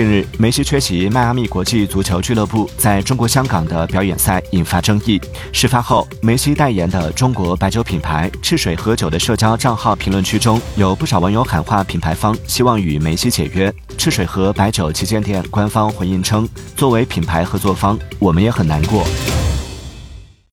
近日梅西缺席迈阿密国际足球俱乐部在中国香港的表演赛引发争议。事发后梅西代言的中国白酒品牌赤水河酒的社交账号评论区中有不少网友喊话品牌方希望与梅西解约。赤水河白酒旗舰店官方回应称作为品牌合作方我们也很难过。